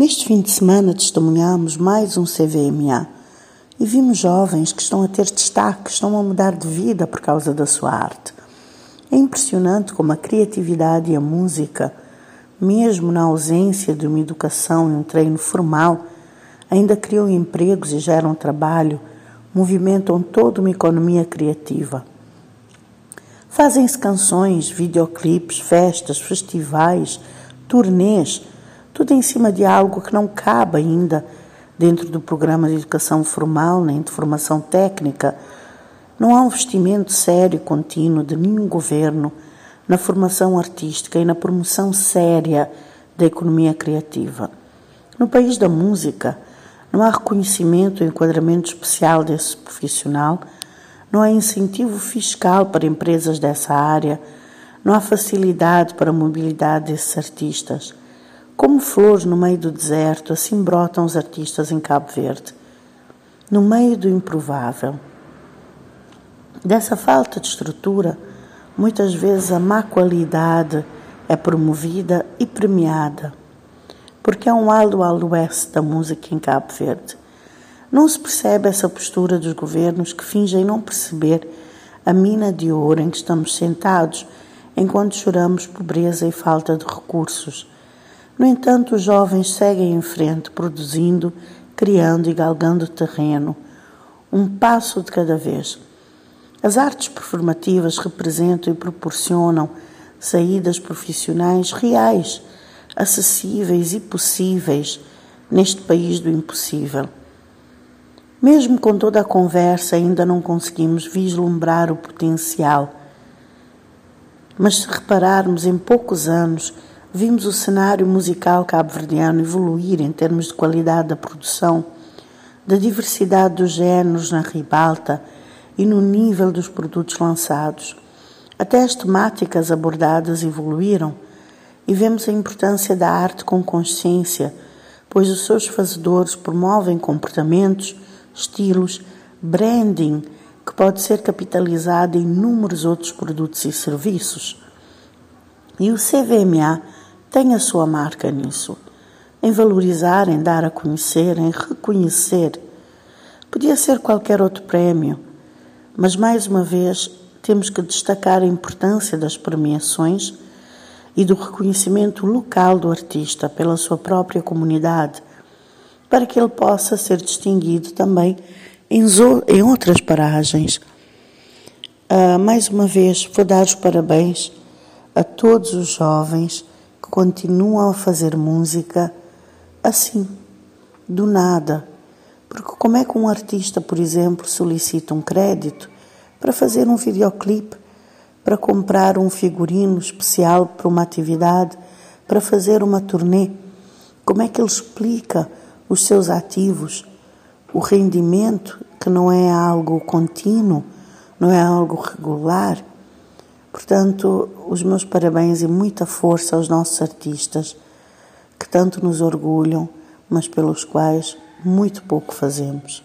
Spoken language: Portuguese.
Neste fim de semana testemunhamos mais um CVMA e vimos jovens que estão a ter destaque, estão a mudar de vida por causa da sua arte. É impressionante como a criatividade e a música, mesmo na ausência de uma educação e um treino formal, ainda criam empregos e geram trabalho, movimentam toda uma economia criativa. Fazem-se canções, videoclipes, festas, festivais, turnês tudo em cima de algo que não cabe ainda dentro do programa de educação formal nem de formação técnica. Não há um investimento sério e contínuo de nenhum governo na formação artística e na promoção séria da economia criativa. No país da música, não há reconhecimento e enquadramento especial desse profissional, não há incentivo fiscal para empresas dessa área, não há facilidade para a mobilidade desses artistas. Como flores no meio do deserto, assim brotam os artistas em Cabo Verde, no meio do improvável. Dessa falta de estrutura, muitas vezes a má qualidade é promovida e premiada, porque é um aldo ao oeste da música em Cabo Verde. Não se percebe essa postura dos governos que fingem não perceber a mina de ouro em que estamos sentados enquanto choramos pobreza e falta de recursos no entanto, os jovens seguem em frente, produzindo, criando e galgando terreno, um passo de cada vez. As artes performativas representam e proporcionam saídas profissionais reais, acessíveis e possíveis neste país do impossível. Mesmo com toda a conversa, ainda não conseguimos vislumbrar o potencial. Mas se repararmos em poucos anos, Vimos o cenário musical cabo-verdiano evoluir em termos de qualidade da produção, da diversidade dos géneros na ribalta e no nível dos produtos lançados. Até as temáticas abordadas evoluíram e vemos a importância da arte com consciência, pois os seus fazedores promovem comportamentos, estilos, branding que pode ser capitalizado em inúmeros outros produtos e serviços. E o CVMA tem a sua marca nisso, em valorizar, em dar a conhecer, em reconhecer. Podia ser qualquer outro prémio, mas mais uma vez temos que destacar a importância das premiações e do reconhecimento local do artista pela sua própria comunidade, para que ele possa ser distinguido também em, em outras paragens. Uh, mais uma vez, vou dar os parabéns a todos os jovens continuam a fazer música assim, do nada. Porque como é que um artista, por exemplo, solicita um crédito para fazer um videoclipe, para comprar um figurino especial para uma atividade, para fazer uma turnê? Como é que ele explica os seus ativos, o rendimento, que não é algo contínuo, não é algo regular? Portanto, os meus parabéns e muita força aos nossos artistas que tanto nos orgulham, mas pelos quais muito pouco fazemos.